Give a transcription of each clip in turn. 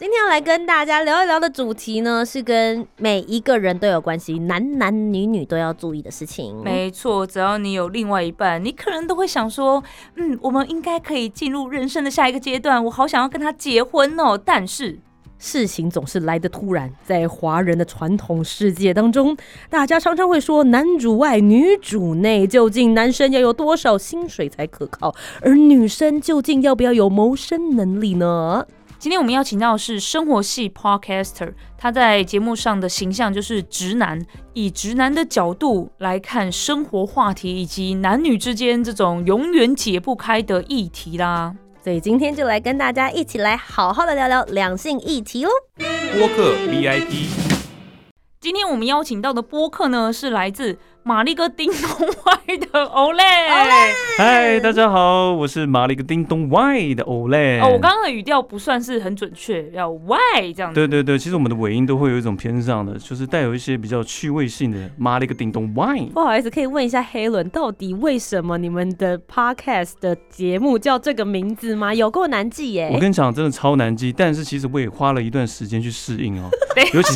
今天要来跟大家聊一聊的主题呢，是跟每一个人都有关系，男男女女都要注意的事情。没错，只要你有另外一半，你可能都会想说，嗯，我们应该可以进入人生的下一个阶段，我好想要跟他结婚哦。但是事情总是来得突然，在华人的传统世界当中，大家常常会说男主外女主内，究竟男生要有多少薪水才可靠，而女生究竟要不要有谋生能力呢？今天我们邀请到的是生活系 podcaster，他在节目上的形象就是直男，以直男的角度来看生活话题以及男女之间这种永远解不开的议题啦。所以今天就来跟大家一起来好好的聊聊两性议题喽。播客 VIP，今天我们邀请到的播客呢，是来自玛丽哥叮咚 Y 的 Olay。嗨，大家好，我是马了一个叮咚 Y 的 Olay。哦，我刚刚的语调不算是很准确，要 Y 这样子。对对对，其实我们的尾音都会有一种偏上的，就是带有一些比较趣味性的马了一个叮咚 Y。不好意思，可以问一下黑伦，到底为什么你们的 podcast 的节目叫这个名字吗？有够难记耶！我跟你讲，真的超难记，但是其实我也花了一段时间去适应哦。尤其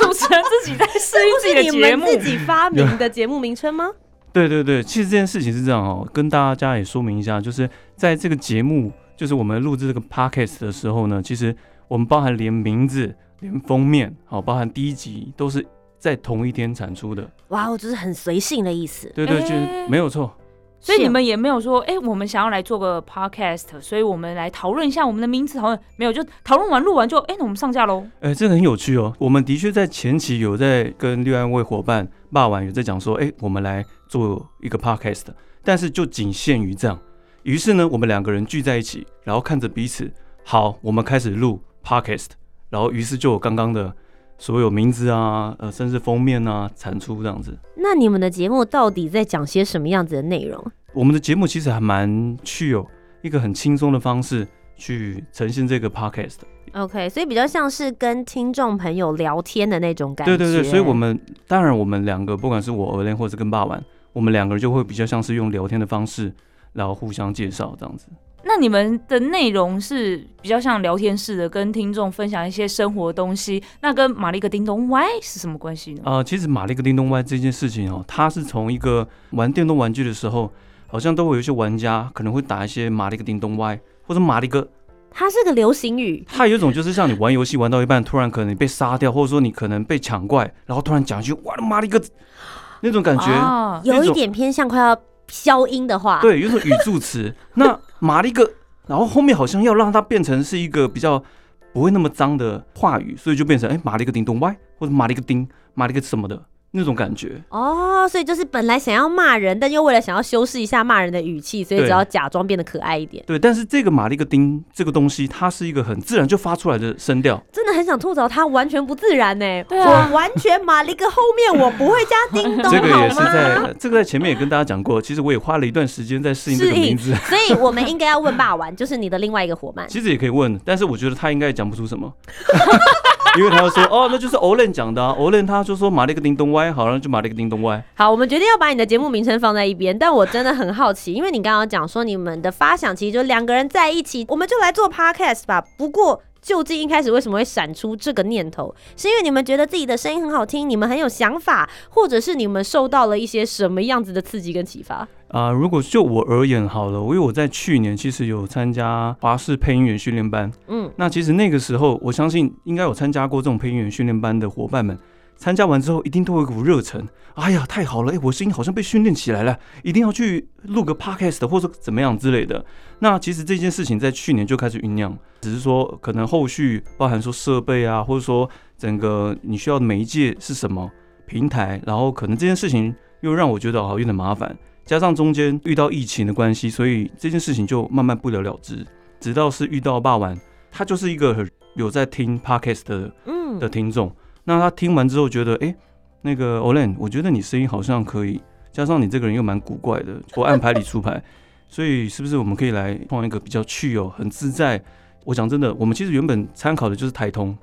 主持人自己在适应自己的节目。们自己发明的节目名称吗？对对对，其实这件事情是这样哦，跟大家也说明一下，就是在这个节目，就是我们录制这个 podcast 的时候呢，其实我们包含连名字、连封面，好，包含第一集都是在同一天产出的。哇，我就是很随性的意思。对对，哎就没有错。所以你们也没有说，哎、我们想要来做个 podcast，所以我们来讨论一下我们的名字。讨论没有，就讨论完录完就，哎、那我们上架喽。哎、这个很有趣哦。我们的确在前期有在跟另外一位伙伴霸王有在讲说，哎、我们来做一个 podcast，但是就仅限于这样。于是呢，我们两个人聚在一起，然后看着彼此，好，我们开始录 podcast，然后于是就有刚刚的所有名字啊，呃，甚至封面啊产出这样子。那你们的节目到底在讲些什么样子的内容？我们的节目其实还蛮具有一个很轻松的方式去呈现这个 podcast 的。OK，所以比较像是跟听众朋友聊天的那种感觉。对对对，所以我们当然我们两个，不管是我 o l 或者跟爸玩，我们两个人就会比较像是用聊天的方式，然后互相介绍这样子。那你们的内容是比较像聊天式的，跟听众分享一些生活的东西。那跟玛丽克叮咚 Y 是什么关系呢？啊、其实玛丽克叮咚 Y 这件事情哦，它是从一个玩电动玩具的时候，好像都会有一些玩家可能会打一些玛丽克叮咚 Y 或者玛丽克，它是个流行语。它有一种就是像你玩游戏玩到一半，突然可能你被杀掉，或者说你可能被抢怪，然后突然讲一句“哇马力个”那种感觉。啊有一点偏向快要消音的话，，对，有一种语助词。那马一个，然后后面好像要让它变成是一个比较不会那么脏的话语，所以就变成哎马力个叮咚 Y 或者马力个叮马力个什么的那种感觉。哦，所以就是本来想要骂人，但又为了想要修饰一下骂人的语气，所以只要假装变得可爱一点。对，但是这个马力个丁这个东西，它是一个很自然就发出来的声调。真的很想吐槽它完全不自然呢。对啊我完全马了一个后面我不会加叮咚，这个也是好吗在这个在前面也跟大家讲过，其实我也花了一段时间在适应这个名字。所以我们应该要问霸王，就是你的另外一个伙伴。其实也可以问，但是我觉得他应该也讲不出什么，因为他要说哦，那就是 Olen 讲的啊，Olen 他就说马了一个叮咚歪好，然后就马了一个叮咚歪。好，我们决定要把你的节目名称放在一边，但我真的很好奇，因为你刚刚讲说你们的发想其实就两个人在一起，我们就来做 podcast 吧。不过究竟一开始为什么会闪出这个念头？是因为你们觉得自己的声音很好听，你们很有想法，或者是你们受到了一些什么样子的刺激跟启发？啊、如果就我而言好了，因为我在去年其实有参加华视配音员训练班，嗯，那其实那个时候，我相信应该有参加过这种配音员训练班的伙伴们，参加完之后一定都有一股热忱。哎呀，太好了！哎，我声音好像被训练起来了，一定要去录个 podcast 或者怎么样之类的。那其实这件事情在去年就开始酝酿，只是说可能后续包含说设备啊，或者说整个你需要的媒介是什么平台，然后可能这件事情又让我觉得好有点麻烦，加上中间遇到疫情的关系，所以这件事情就慢慢不了了之。直到是遇到霸王，他就是一个很有在听 podcast 的嗯的听众。那他听完之后觉得，哎、那个 Olen，我觉得你声音好像可以，加上你这个人又蛮古怪的，我按牌理出牌，所以是不是我们可以来创一个比较趣哦、很自在？我讲真的，我们其实原本参考的就是台通，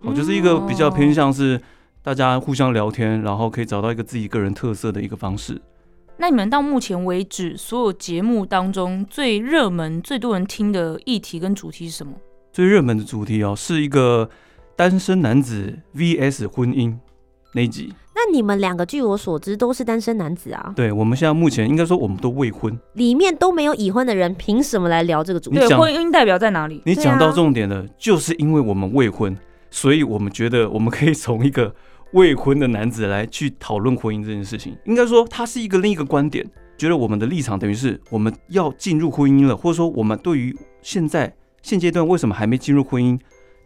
哦，就是一个比较偏向是大家互相聊天，然后可以找到一个自己个人特色的一个方式。那你们到目前为止所有节目当中最热门、最多人听的议题跟主题是什么？最热门的主题哦，是一个单身男子 VS 婚姻那一集。那你们两个据我所知都是单身男子啊，对，我们现在目前应该说我们都未婚。里面都没有已婚的人，凭什么来聊这个主题？对，婚姻代表在哪里？你讲到啊重点了，就是因为我们未婚，所以我们觉得我们可以从一个未婚的男子来去讨论婚姻这件事情。应该说，他是一个另一个观点，觉得我们的立场等于是我们要进入婚姻了，或者说我们对于现在现阶段为什么还没进入婚姻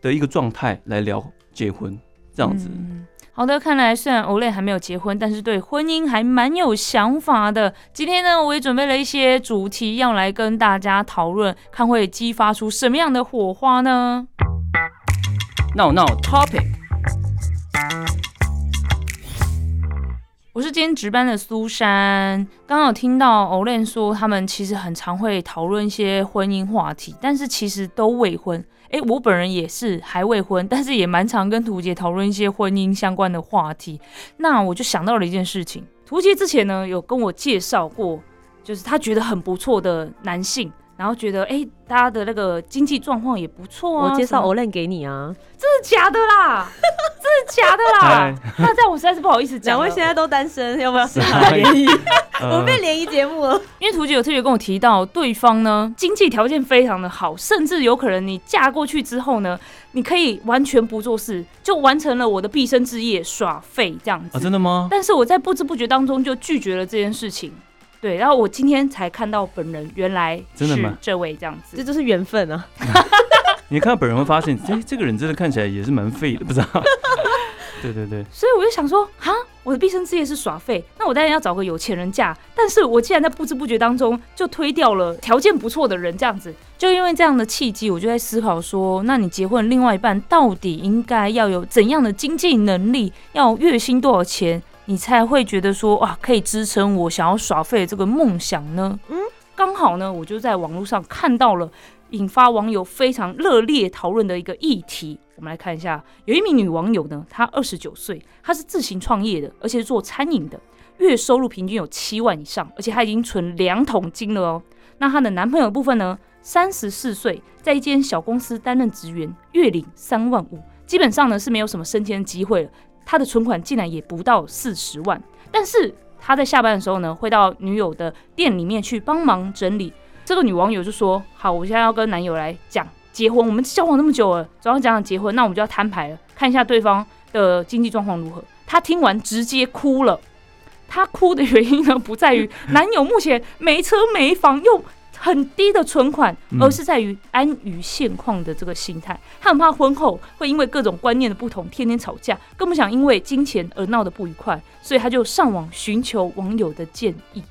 的一个状态来聊结婚这样子。嗯好的，看来虽然 Olay 还没有结婚，但是对婚姻还蛮有想法的。今天呢，我也准备了一些主题要来跟大家讨论，看会激发出什么样的火花呢？？No, No, topic，我是今天值班的苏珊，刚刚有听到 Olay 说他们其实很常会讨论一些婚姻话题，但是其实都未婚。诶，我本人也是还未婚，但是也蛮常跟图杰讨论一些婚姻相关的话题。那我就想到了一件事情，图杰之前呢有跟我介绍过，就是他觉得很不错的男性，然后觉得诶，大家的那个经济状况也不错啊。我介绍 Olen 给你啊，真的假的啦？真的假的啦？那这样我实在是不好意思讲了。两位现在都单身，要不要试下联谊？我呃们变联谊节目了。因为图姐有特别跟我提到，对方呢经济条件非常的好，甚至有可能你嫁过去之后呢，你可以完全不做事，就完成了我的毕生之业，耍废这样子。啊，真的吗？但是我在不知不觉当中就拒绝了这件事情。对，然后我今天才看到本人，原来是真的吗这位这样子。这就是缘分啊！你看到本人会发现，哎、这个人真的看起来也是蛮废的，不知道。对对对，所以我就想说，哈，我的毕生之业是耍废，那我当然要找个有钱人嫁。但是我竟然在不知不觉当中就推掉了条件不错的人，这样子，就因为这样的契机，我就在思考说，那你结婚另外一半到底应该要有怎样的经济能力，要月薪多少钱，你才会觉得说，哇，可以支撑我想要耍废的这个梦想呢？嗯，刚好呢，我就在网络上看到了。引发网友非常热烈讨论的一个议题。我们来看一下，有一名女网友呢，她二十九岁，她是自行创业的，而且是做餐饮的，月收入平均有七万以上，而且她已经存两桶金了哦。那她的男朋友的部分呢，三十四岁，在一间小公司担任职员，月领三万五，基本上呢是没有什么升迁机会了。他的存款竟然也不到四十万，但是他在下班的时候呢，会到女友的店里面去帮忙整理。这个女网友就说：“好，我现在要跟男友来讲结婚，我们交往那么久了，总要讲讲结婚，那我们就要摊牌了，看一下对方的经济状况如何。”她听完直接哭了。她哭的原因呢，不在于男友目前没车没房又很低的存款，嗯而是在于安于现况的这个心态。他很怕婚后会因为各种观念的不同天天吵架，更不想因为金钱而闹得不愉快，所以他就上网寻求网友的建议。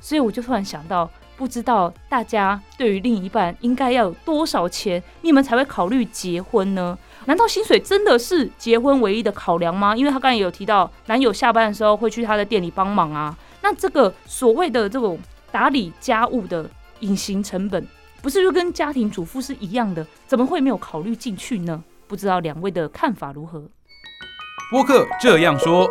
所以我就突然想到，不知道大家对于另一半应该要有多少钱，你们才会考虑结婚呢？难道薪水真的是结婚唯一的考量吗？因为他刚才也有提到，男友下班的时候会去他的店里帮忙啊。那这个所谓的这种打理家务的隐形成本，不是就跟家庭主妇是一样的？怎么会没有考虑进去呢？不知道两位的看法如何？播客这样说，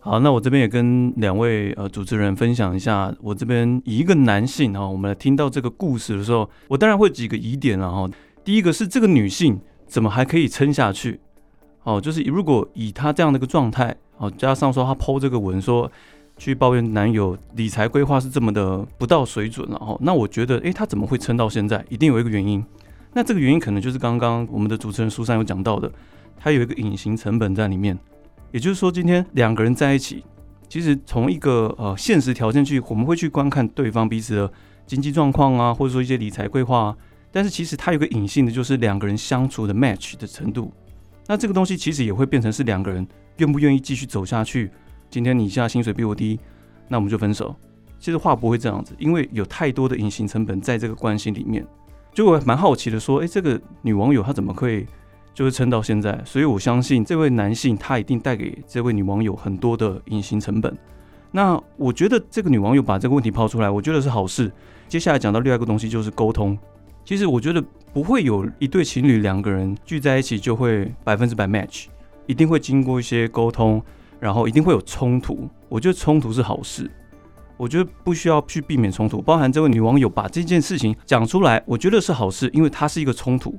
好，那我这边也跟两位呃主持人分享一下，我这边以一个男性啊，我们来听到这个故事的时候，我当然会几个疑点了哈。第一个是这个女性怎么还可以撑下去？哦，就是如果以她这样的一个状态，哦，加上说她剖这个文说去抱怨男友理财规划是这么的不到水准了哈，那我觉得，诶，他怎么会撑到现在？一定有一个原因。那这个原因可能就是刚刚我们的主持人苏珊有讲到的，他有一个隐形成本在里面。也就是说，今天两个人在一起，其实从一个呃现实条件去，我们会去观看对方彼此的经济状况啊，或者说一些理财规划啊。但是其实它有个隐性的，就是两个人相处的 match 的程度。那这个东西其实也会变成是两个人愿不愿意继续走下去。今天你现在薪水比我低，那我们就分手。其实话不会这样子，因为有太多的隐形成本在这个关系里面。就我蛮好奇的说，诶，这个女网友她怎么可以？就是撑到现在，所以我相信这位男性他一定带给这位女网友很多的隐形成本。那我觉得这个女网友把这个问题抛出来，我觉得是好事。接下来讲到另外一个东西就是沟通。其实我觉得不会有一对情侣两个人聚在一起就会百分之百 match，一定会经过一些沟通，然后一定会有冲突。我觉得冲突是好事，我觉得不需要去避免冲突。包含这位女网友把这件事情讲出来，我觉得是好事，因为它是一个冲突。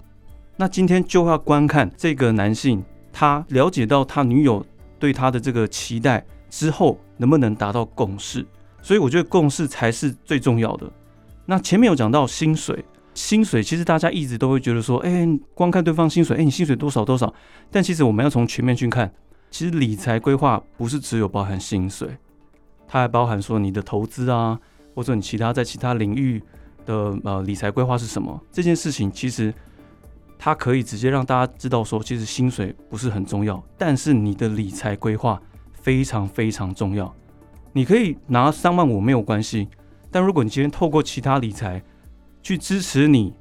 那今天就要观看这个男性，他了解到他女友对他的这个期待之后，能不能达到共识？所以我觉得共识才是最重要的。那前面有讲到薪水，薪水其实大家一直都会觉得说，哎，光看对方薪水，哎，你薪水多少多少。但其实我们要从全面去看，其实理财规划不是只有包含薪水，它还包含说你的投资啊，或者你其他在其他领域的呃理财规划是什么。这件事情其实。它可以直接让大家知道说，其实薪水不是很重要，但是你的理财规划非常非常重要。你可以拿三万五没有关系，但如果你今天透过其他理财去支持你，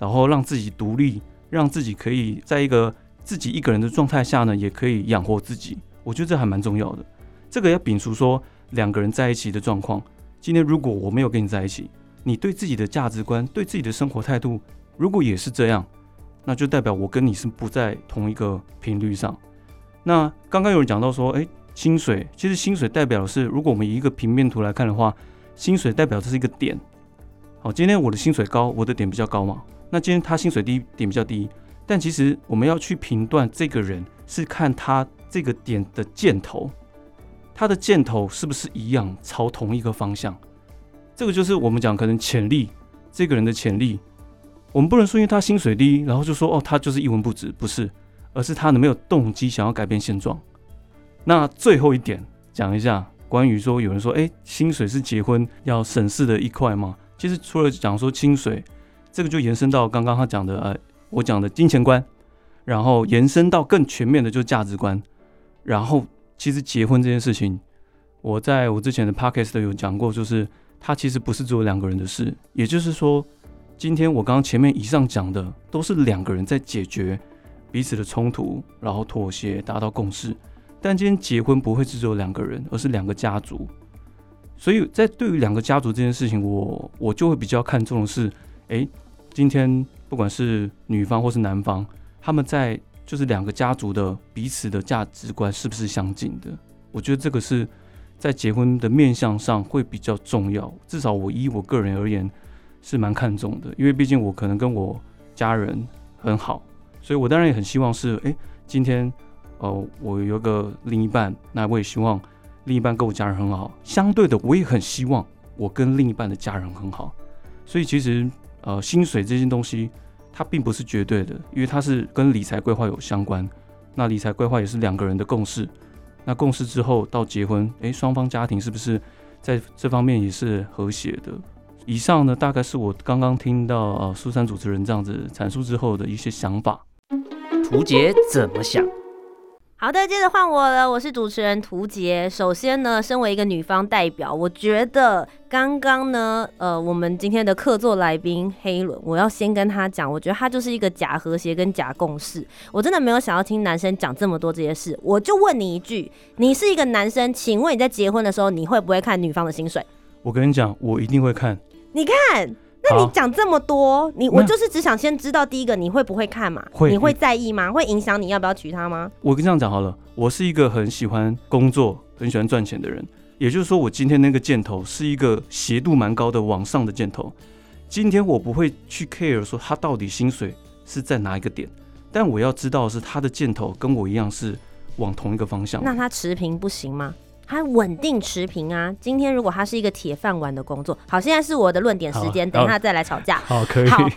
然后让自己独立，让自己可以在一个自己一个人的状态下呢，也可以养活自己，我觉得这还蛮重要的。这个要摒除说两个人在一起的状况。今天如果我没有跟你在一起，你对自己的价值观、对自己的生活态度，如果也是这样。那就代表我跟你是不在同一个频率上。那刚刚有人讲到说，哎，薪水其实薪水代表的是，如果我们以一个平面图来看的话，薪水代表这是一个点。好，今天我的薪水高，我的点比较高嘛。那今天他薪水低，点比较低。但其实我们要去评断这个人，是看他这个点的箭头，他的箭头是不是一样朝同一个方向？这个就是我们讲可能潜力，这个人的潜力。我们不能说因为他薪水低，然后就说哦，他就是一文不值，不是，而是他没有动机想要改变现状。那最后一点讲一下，关于说有人说，哎，薪水是结婚要审视的一块吗？其实除了讲说薪水，这个就延伸到刚刚他讲的，呃，我讲的金钱观，然后延伸到更全面的就是价值观。然后其实结婚这件事情，我在我之前的 podcast 有讲过，就是它其实不是只有两个人的事，也就是说。今天我刚刚前面以上讲的都是两个人在解决彼此的冲突，然后妥协达到共识。但今天结婚不会只有两个人，而是两个家族。所以在对于两个家族这件事情，我我就会比较看重的是，诶，今天不管是女方或是男方，他们在就是两个家族的彼此的价值观是不是相近的？我觉得这个是在结婚的面相上会比较重要。至少我以我个人而言。是蛮看重的，因为毕竟我可能跟我家人很好，所以我当然也很希望是，哎，今天，哦，我有个另一半，那我也希望另一半跟我家人很好。相对的，我也很希望我跟另一半的家人很好。所以其实，呃，薪水这件东西，它并不是绝对的，因为它是跟理财规划有相关。那理财规划也是两个人的共识。那共识之后到结婚，哎，双方家庭是不是在这方面也是和谐的？以上呢，大概是我刚刚听到呃苏珊主持人这样子阐述之后的一些想法。图杰怎么想？好的，接着换我了，我是主持人涂杰。首先呢，身为一个女方代表，我觉得刚刚呢，呃，我们今天的客座来宾黑伦，我要先跟他讲，我觉得他就是一个假和谐跟假共识。我真的没有想要听男生讲这么多这些事，我就问你一句，你是一个男生，请问你在结婚的时候，你会不会看女方的薪水？我跟你讲，我一定会看。你看，那你讲这么多，你我就是只想先知道第一个你会不会看嘛？会，你会在意吗？会影响你要不要娶她吗？我跟这样讲好了，我是一个很喜欢工作、很喜欢赚钱的人。也就是说，我今天那个箭头是一个斜度蛮高的往上的箭头。今天我不会去 care 说他到底薪水是在哪一个点，但我要知道是他的箭头跟我一样是往同一个方向。那他持平不行吗？他稳定持平啊。今天如果他是一个铁饭碗的工作，好，现在是我的论点时间，等一下再来吵架。好，可以。好，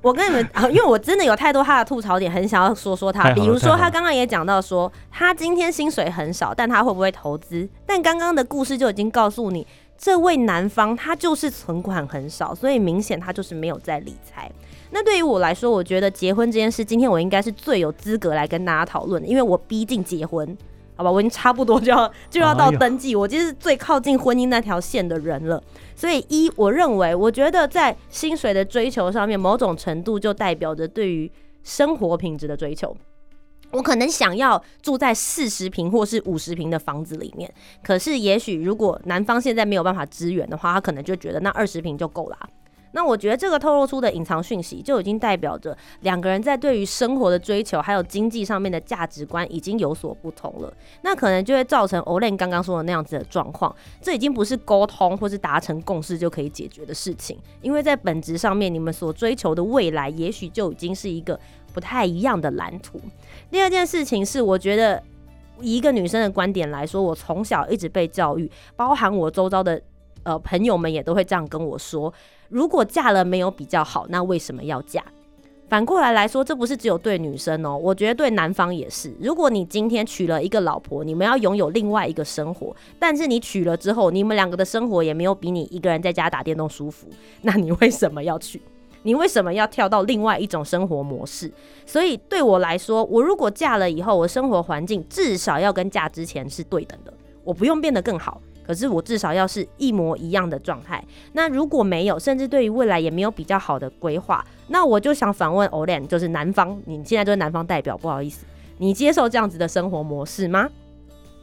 我跟你们，啊因为我真的有太多他的吐槽点，很想要说说他。比如说，他刚刚也讲到说，他今天薪水很少，但他会不会投资？但刚刚的故事就已经告诉你，这位男方他就是存款很少，所以明显他就是没有在理财。那对于我来说，我觉得结婚这件事，今天我应该是最有资格来跟大家讨论的，因为我逼近结婚，好吧，我已经差不多就要 就要到登记，我就是最靠近婚姻那条线的人了。所以一，我认为，我觉得在薪水的追求上面，某种程度就代表着对于生活品质的追求。我可能想要住在四十平或是五十平的房子里面，可是也许如果男方现在没有办法支援的话，他可能就觉得那二十平就够啦。那我觉得这个透露出的隐藏讯息，就已经代表着两个人在对于生活的追求，还有经济上面的价值观已经有所不同了。那可能就会造成 Olen 刚刚说的那样子的状况。这已经不是沟通或是达成共识就可以解决的事情，因为在本质上面，你们所追求的未来，也许就已经是一个不太一样的蓝图。第二件事情是，我觉得以一个女生的观点来说，我从小一直被教育，包含我周遭的呃朋友们也都会这样跟我说：如果嫁了没有比较好，那为什么要嫁？反过来来说，这不是只有对女生哦，我觉得对男方也是。如果你今天娶了一个老婆，你们要拥有另外一个生活，但是你娶了之后，你们两个的生活也没有比你一个人在家打电动舒服，那你为什么要娶？你为什么要跳到另外一种生活模式？所以对我来说，我如果嫁了以后，我生活环境至少要跟嫁之前是对等的，我不用变得更好。可是我至少要是一模一样的状态。那如果没有，甚至对于未来也没有比较好的规划，那我就想反问 Olen，就是男方，你现在就是男方代表，不好意思，你接受这样子的生活模式吗？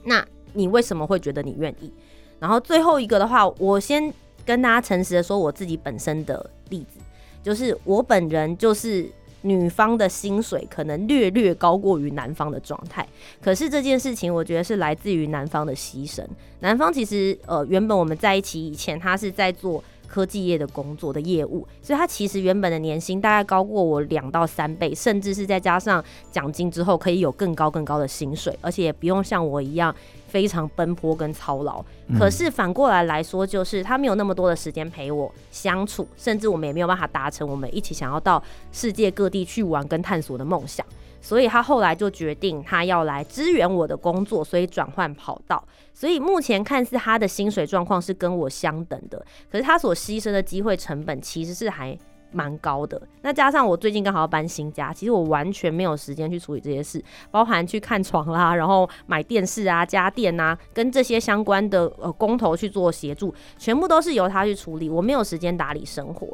那你为什么会觉得你愿意？然后最后一个的话，我先跟大家诚实的说我自己本身的例子，就是我本人就是女方的薪水可能略略高过于男方的状态，可是这件事情我觉得是来自于男方的牺牲。男方其实呃原本我们在一起以前，他是在做。科技业的工作的业务，所以他其实原本的年薪大概高过我两到三倍，甚至是再加上奖金之后，可以有更高更高的薪水，而且也不用像我一样非常奔波跟操劳。可是反过来来说，就是他没有那么多的时间陪我相处，甚至我们也没有办法达成我们一起想要到世界各地去玩跟探索的梦想。所以他后来就决定他要来支援我的工作，所以转换跑道。所以目前看似他的薪水状况是跟我相等的，可是他所牺牲的机会成本其实是还蛮高的。那加上我最近刚好要搬新家，其实我完全没有时间去处理这些事，包含去看床啦，然后买电视啊、家电啊，跟这些相关的呃工头去做协助，全部都是由他去处理，我没有时间打理生活。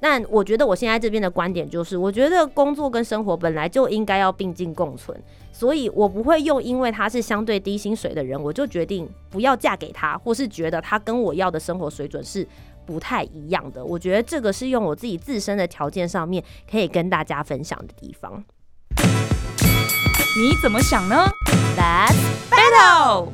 但我觉得我现在这边的观点就是，我觉得工作跟生活本来就应该要并进共存，所以我不会用因为他是相对低薪水的人，我就决定不要嫁给他，或是觉得他跟我要的生活水准是不太一样的。我觉得这个是用我自己自身的条件上面可以跟大家分享的地方。你怎么想呢 Let's？Battle。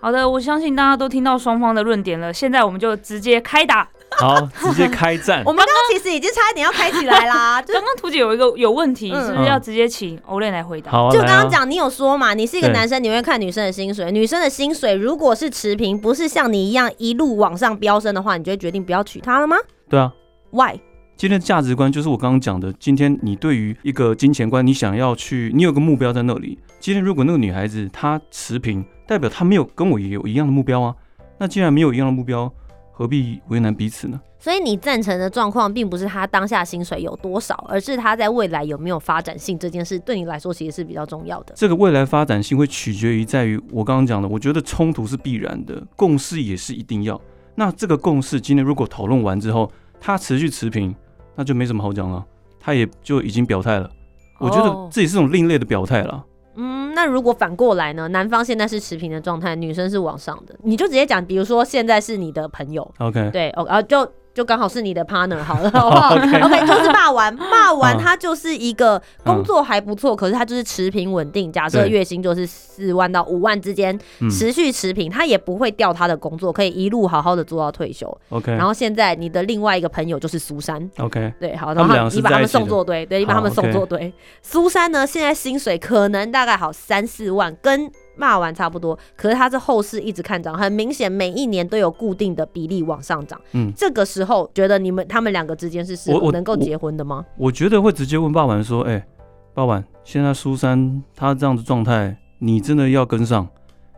好的，我相信大家都听到双方的论点了，现在我们就直接开打。好，直接开战 我。们刚刚其实已经差一点要开起来啦，刚刚图姐有一个有问题，嗯是不是要直接请 Olen 来回答？好啊，就刚刚讲，你有说嘛，你是一个男生，你会看女生的薪水，女生的薪水如果是持平，不是像你一样一路往上飙升的话，你就会决定不要娶她了吗对啊，？Why？今天的价值观就是我刚刚讲的。今天你对于一个金钱观，你想要去，你有个目标在那里。今天如果那个女孩子她持平，代表她没有跟我也有一样的目标啊。那既然没有一样的目标，何必为难彼此呢？所以你赞成的状况，并不是他当下薪水有多少，而是他在未来有没有发展性这件事，对你来说其实是比较重要的。这个未来发展性会取决于在于我刚刚讲的，我觉得冲突是必然的，共识也是一定要。那这个共识今天如果讨论完之后，它持续持平，那就没什么好讲了，他也就已经表态了。我觉哦得这也是种另类的表态了。嗯，那如果反过来呢？男方现在是持平的状态，女生是往上的，你就直接讲，比如说现在是你的朋友，OK，对，哦，然后就就刚好是你的 partner 好了，好不好？OK？OK，就是霸王，霸王嗯他就是一个工作还不错，可是他就是持平稳定，假设月薪就是四万到五万之间，嗯。持续持平，他也不会掉他的工作，可以一路好好的做到退休。OK 然后现在你的另外一个朋友就是苏珊，OK，对，好，然后你把他们送作堆，对，你把他们好送 OK 作堆。苏珊呢，现在薪水可能大概好三四万，跟骂完差不多，可是他这后市一直看涨，很明显每一年都有固定的比例往上涨。嗯这个时候觉得你们他们两个之间是适我我能够结婚的吗？我觉得会直接问霸王说：“哎、霸王，现在苏珊她这样的状态，你真的要跟上？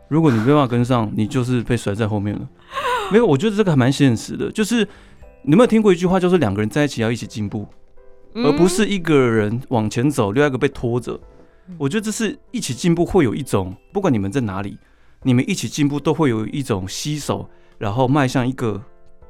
如果你没办法跟上，你就是被甩在后面了。”没有，我觉得这个还蛮现实的，就是你有没有听过一句话，就是两个人在一起要一起进步，而不是一个人往前走，另外一个被拖着。我觉得这是一起进步，会有一种不管你们在哪里，你们一起进步都会有一种携手，然后迈向一个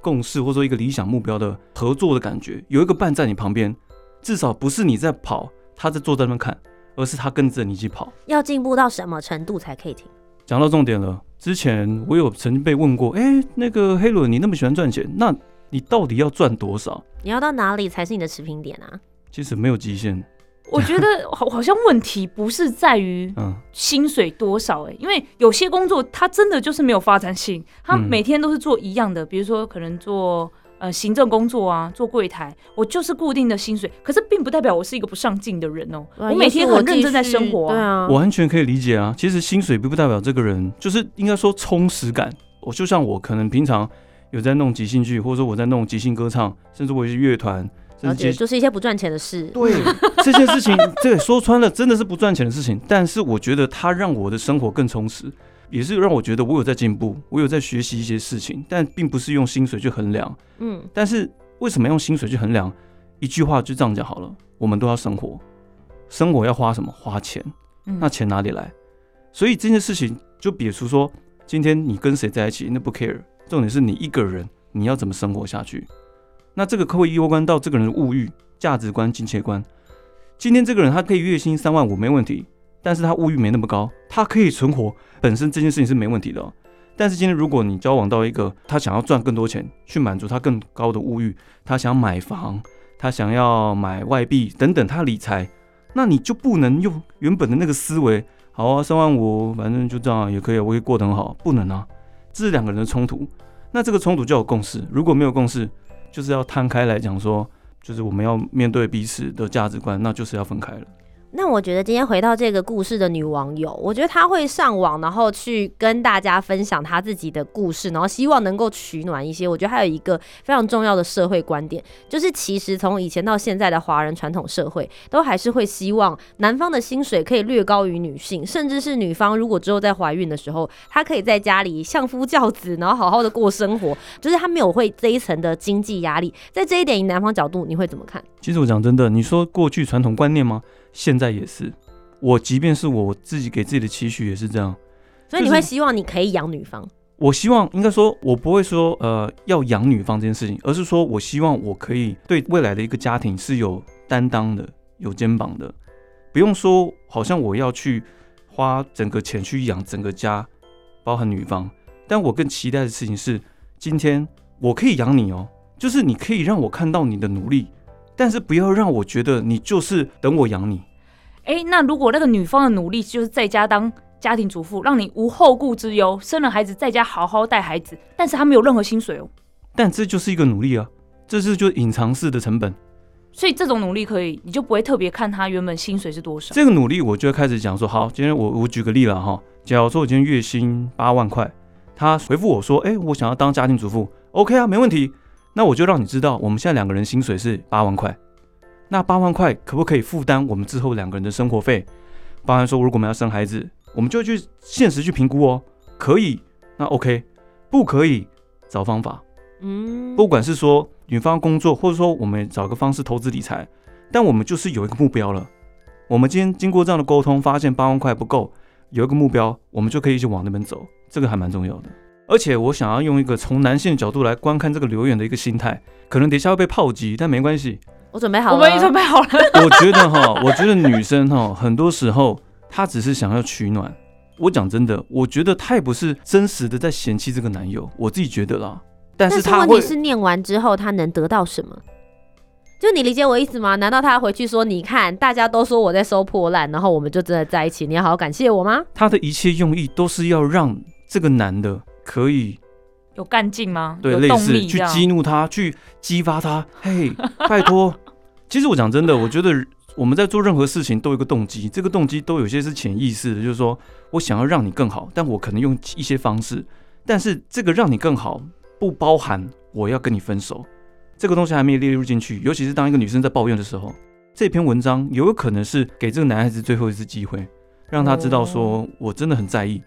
共识或者说一个理想目标的合作的感觉。有一个伴在你旁边，至少不是你在跑，他在坐在那边看，而是他跟着你一起跑。要进步到什么程度才可以停？讲到重点了，之前我有曾经被问过，哎、那个黑伦，你那么喜欢赚钱，那你到底要赚多少？你要到哪里才是你的持平点啊？其实没有极限，我觉得 好好像问题不是在于嗯，薪水多少哎、因为有些工作它真的就是没有发展性，他嗯每天都是做一样的，比如说可能做呃行政工作啊，做柜台，我就是固定的薪水，可是并不代表我是一个不上进的人哦、我每天很认真在生活对啊，我完全可以理解啊。其实薪水并不代表这个人，就是应该说充实感。我就像我可能平常有在弄即兴剧，或者说我在弄即兴歌唱，甚至我有些乐团，甚了解，至接就是一些不赚钱的事。对 这件事情，这说穿了真的是不赚钱的事情，但是我觉得它让我的生活更充实，也是让我觉得我有在进步，我有在学习一些事情，但并不是用薪水去衡量。嗯，但是为什么用薪水去衡量？一句话就这样讲好了，我们都要生活，生活要花什么？花钱。嗯那钱哪里来？所以这件事情就撇除说，今天你跟谁在一起，那不 care，重点是你一个人你要怎么生活下去。那这个会攸关到这个人的物欲、价值观、金钱观。今天这个人他可以月薪三万五没问题，但是他物欲没那么高，他可以存活，本身这件事情是没问题的、但是今天如果你交往到一个他想要赚更多钱，去满足他更高的物欲，他想买房，他想要买外币等等，他理财，那你就不能用原本的那个思维，好啊，三万五，反正就这样也可以，我可以过得很好，不能啊，这是两个人的冲突。那这个冲突就有共识，如果没有共识，就是要摊开来讲说，就是我们要面对彼此的价值观，那就是要分开了。那我觉得今天回到这个故事的女网友，我觉得她会上网，然后去跟大家分享她自己的故事，然后希望能够取暖一些。我觉得还有一个非常重要的社会观点，就是其实从以前到现在的华人传统社会，都还是会希望男方的薪水可以略高于女性，甚至是女方如果之后在怀孕的时候，她可以在家里相夫教子，然后好好的过生活，就是她没有会这一层的经济压力。在这一点，以男方角度，你会怎么看？其实我讲真的，你说过去传统观念吗？现在也是。我即便是我自己给自己的期许也是这样。所以你会希望你可以养女方。我希望应该说，我不会说呃要养女方这件事情，而是说我希望我可以对未来的一个家庭是有担当的、有肩膀的，不用说好像我要去花整个钱去养整个家，包含女方。但我更期待的事情是，今天我可以养你哦，就是你可以让我看到你的努力，但是不要让我觉得你就是等我养你。哎、那如果那个女方的努力就是在家当家庭主妇，让你无后顾之忧，生了孩子在家好好带孩子，但是她没有任何薪水哦，但这就是一个努力啊，这是就隐藏式的成本。所以这种努力可以，你就不会特别看她原本薪水是多少。这个努力，我就会开始讲说，好，今天我我举个例了哈，假如说我今天月薪八万块，她回复我说，哎、我想要当家庭主妇，OK 啊，没问题，那我就让你知道，我们现在两个人薪水是八万块，那八万块可不可以负担我们之后两个人的生活费？包含说，如果我们要生孩子，我们就去现实去评估哦，可以，那 OK，不可以，找方法。嗯，不管是说女方工作，或者说我们找个方式投资理财，但我们就是有一个目标了。我们今天经过这样的沟通，发现八万块不够，有一个目标，我们就可以一起往那边走，这个还蛮重要的。而且我想要用一个从男性角度来观看这个留言的一个心态，可能等一下会被炮击，但没关系。我准备好了，我们已经准备好了。我觉得哈，我觉得女生哈，很多时候她只是想要取暖。我讲真的，我觉得她也不是真实的在嫌弃这个男友，我自己觉得啦。但但是她问题是念完之后她能得到什么？就你理解我意思吗？难道他回去说，你看大家都说我在收破烂，然后我们就真的在一起，你要好好感谢我吗？他的一切用意都是要让这个男的可以有干劲吗？对类似去激怒他，去激发他。嘿，拜托，其实我讲真的，我觉得我们在做任何事情都有一个动机，这个动机都有些是潜意识的，就是说我想要让你更好，但我可能用一些方式，但是这个让你更好不包含我要跟你分手，这个东西还没有列入进去。尤其是当一个女生在抱怨的时候，这篇文章有可能是给这个男孩子最后一次机会，让他知道说我真的很在意。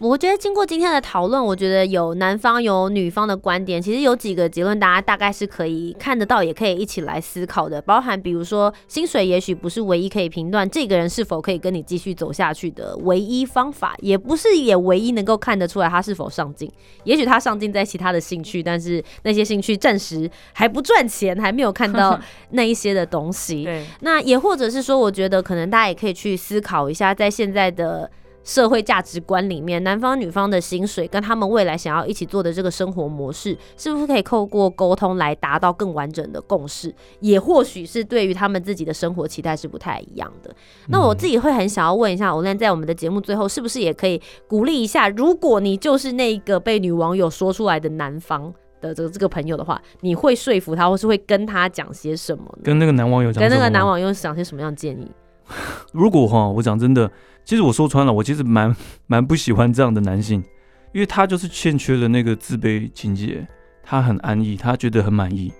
我觉得经过今天的讨论，我觉得有男方有女方的观点，其实有几个结论，大家大概是可以看得到，也可以一起来思考的。包含比如说，薪水也许不是唯一可以评断这个人是否可以跟你继续走下去的唯一方法，也不是也唯一能够看得出来他是否上进。也许他上进在其他的兴趣，但是那些兴趣暂时还不赚钱，还没有看到 那一些的东西。对，那也或者是说，我觉得可能大家也可以去思考一下，在现在的社会价值观里面，男方女方的薪水跟他们未来想要一起做的这个生活模式，是不是可以透过沟通来达到更完整的共识？也或许是对于他们自己的生活期待是不太一样的。那我自己会很想要问一下，我那在我们的节目最后，是不是也可以鼓励一下，如果你就是那个被女网友说出来的男方？的这个这个朋友的话，你会说服他，或是会跟他讲些什么呢？跟那个男网友讲，跟那个男网友讲些什么样的建议？如果哈，我讲真的，其实我说穿了，我其实蛮 蛮不喜欢这样的男性，因为他就是欠缺了那个自卑情节，他很安逸，他觉得很满意。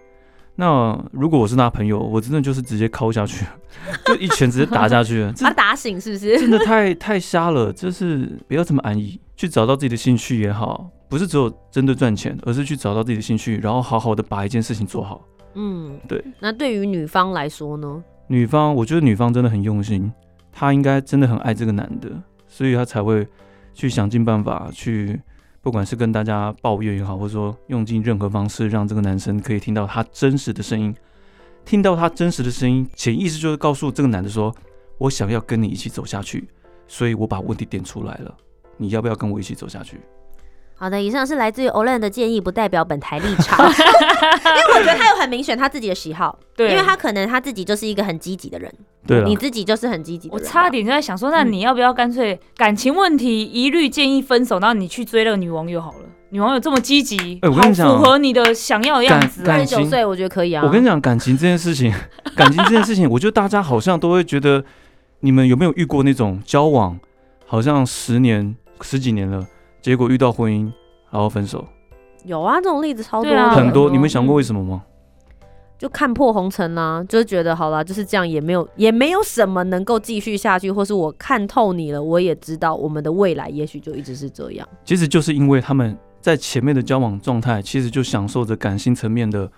那如果我是他朋友，我真的就是直接敲下去，就一拳直接打下去，把他打醒是不是？真的太太瞎了，就是不要这么安逸，去找到自己的兴趣也好，不是只有针对赚钱，而是去找到自己的兴趣，然后好好的把一件事情做好。嗯，对。那对于女方来说呢？女方，我觉得女方真的很用心，她应该真的很爱这个男的，所以她才会去想尽办法去，不管是跟大家抱怨也好，或者说用尽任何方式让这个男生可以听到他真实的声音，听到他真实的声音，潜意识就是告诉这个男的说，我想要跟你一起走下去，所以我把问题点出来了，你要不要跟我一起走下去？好的，以上是来自于 Olan 的建议，不代表本台立场，因为我觉得他有很明显他自己的喜好，对，因为他可能他自己就是一个很积极的人，对你，自己就是很积极的人吧，我差点就在想说，那你要不要干脆感情问题一律建议分手，然后你去追那个女网友好了？女网友这么积极，哎我跟你讲符合你的想要的样子。二十九岁，我觉得可以啊。我跟你讲，感情这件事情，感情这件事情，我觉得大家好像都会觉得，你们有没有遇过那种交往好像十年、十几年了，结果遇到婚姻然后分手，有啊，这种例子超多对啊的，很多。你们想过为什么吗？就看破红尘啦、就是觉得好啦，就是这样，也没有也没有什么能够继续下去，或是我看透你了，我也知道我们的未来也许就一直是这样。其实就是因为他们在前面的交往状态，其实就享受着感性层面的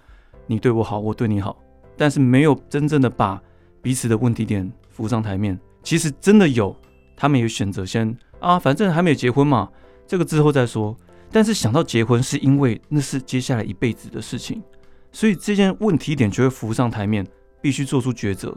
你对我好，我对你好，但是没有真正的把彼此的问题点浮上台面。其实真的有，他们也选择先啊，反正还没有结婚嘛，这个之后再说。但是想到结婚，是因为那是接下来一辈子的事情，所以这件问题点就会浮上台面，必须做出抉择。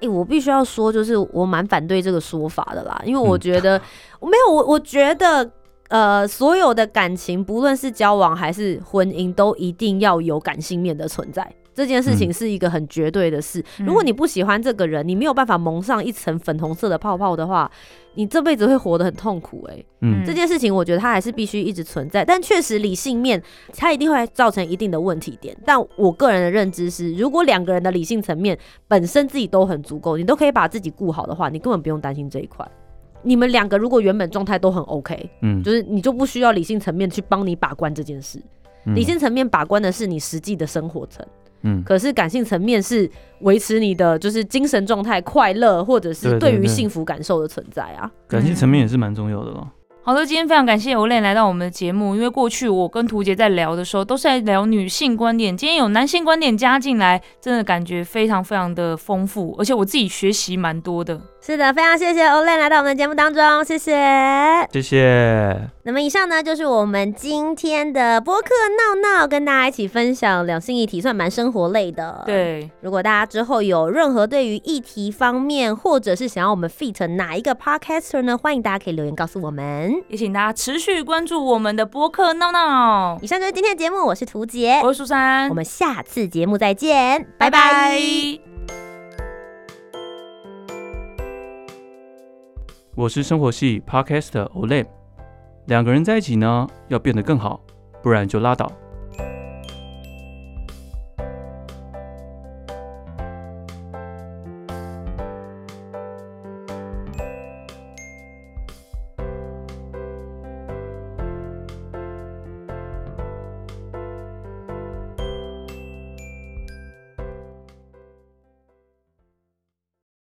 诶、我必须要说，就是我蛮反对这个说法的啦，因为我嗯觉得、我没有我我觉得。呃，所有的感情，不论是交往还是婚姻，都一定要有感性面的存在。这件事情嗯是一个很绝对的事。嗯如果你不喜欢这个人，你没有办法蒙上一层粉红色的泡泡的话，你这辈子会活得很痛苦、哎，嗯，这件事情，我觉得它还是必须一直存在，但确实理性面它一定会造成一定的问题点。但我个人的认知是，如果两个人的理性层面本身自己都很足够，你都可以把自己顾好的话，你根本不用担心这一块。你们两个如果原本状态都很 OK，嗯，就是你就不需要理性层面去帮你把关这件事。嗯理性层面把关的是你实际的生活层，嗯，可是感性层面是维持你的就是精神状态快乐，或者是对于幸福感受的存在啊。感性层面也是蛮重要的咯。好的，今天非常感谢 Olen 来到我们的节目，因为过去我跟图杰在聊的时候都是在聊女性观点，今天有男性观点加进来，真的感觉非常非常的丰富，而且我自己学习蛮多的。是的，非常谢谢 Olen 来到我们的节目当中，谢谢。谢谢。那么以上呢，就是我们今天的播客闹闹，跟大家一起分享两性议题，算蛮生活类的。，对，如果大家之后有任何对于议题方面，或者是想要我们 fit 哪一个 podcaster 呢，欢迎大家可以留言告诉我们。也请大家持续关注我们的播客闹闹。以上就是今天的节目，我是涂杰，我是苏珊，我们下次节目再见，拜拜拜拜我是生活系 Podcast Olay，两个人在一起呢，要变得更好，不然就拉倒。